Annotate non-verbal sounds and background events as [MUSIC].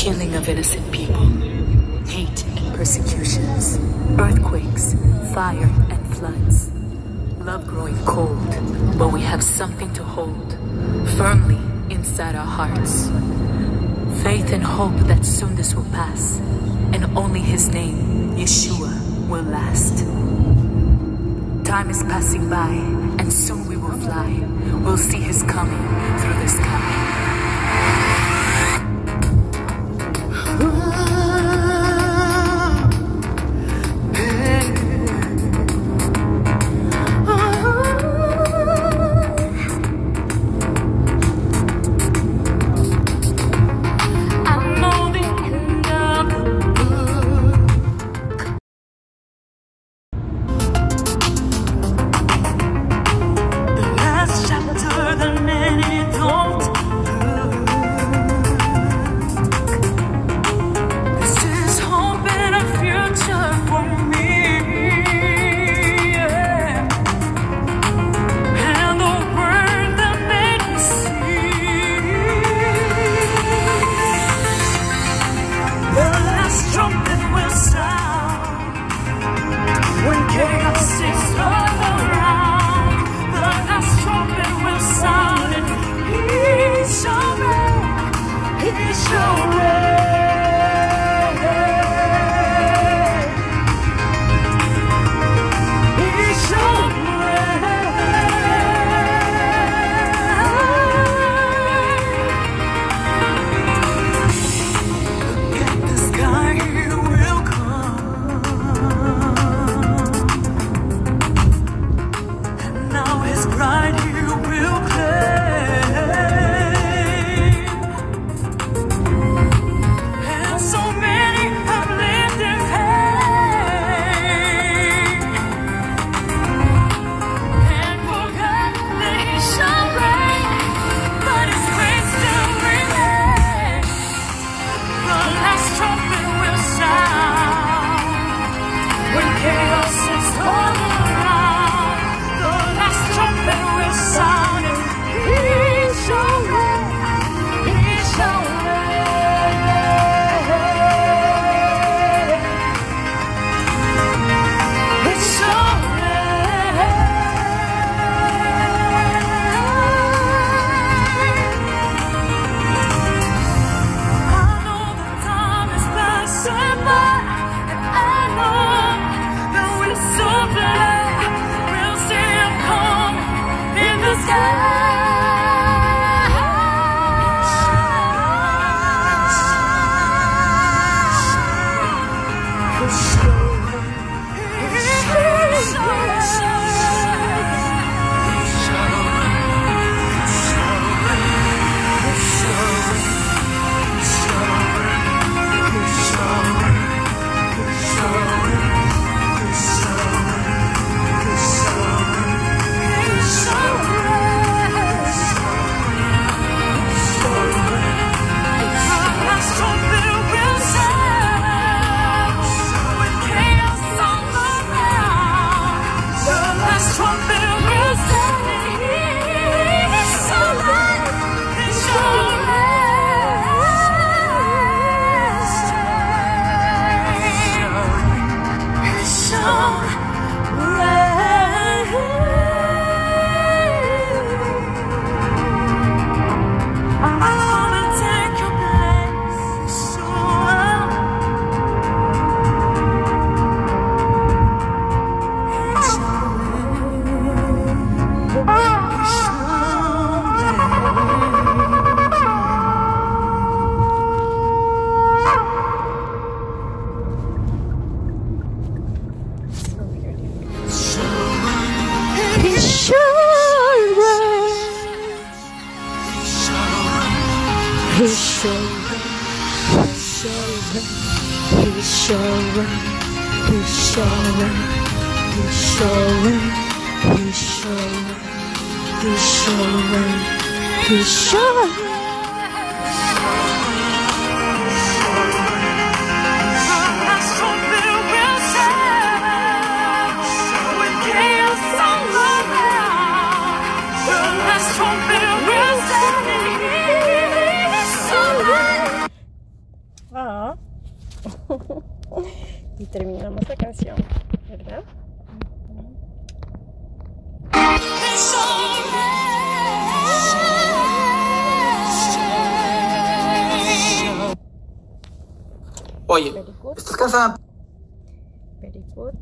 killing of innocent people, hate and persecutions, earthquakes, fire and floods. Love growing cold, but we have something to hold firmly inside our hearts. Faith and hope that soon this will pass, and only his name, Yeshua, will last. Time is passing by, and soon we will fly. We'll see his coming through the He's showing. he's showing. He's showing, he's showing, he's showing, he's showing, he's showing. [LAUGHS] y terminamos la canción, ¿verdad? Oye. ¿estás cansada? Very good.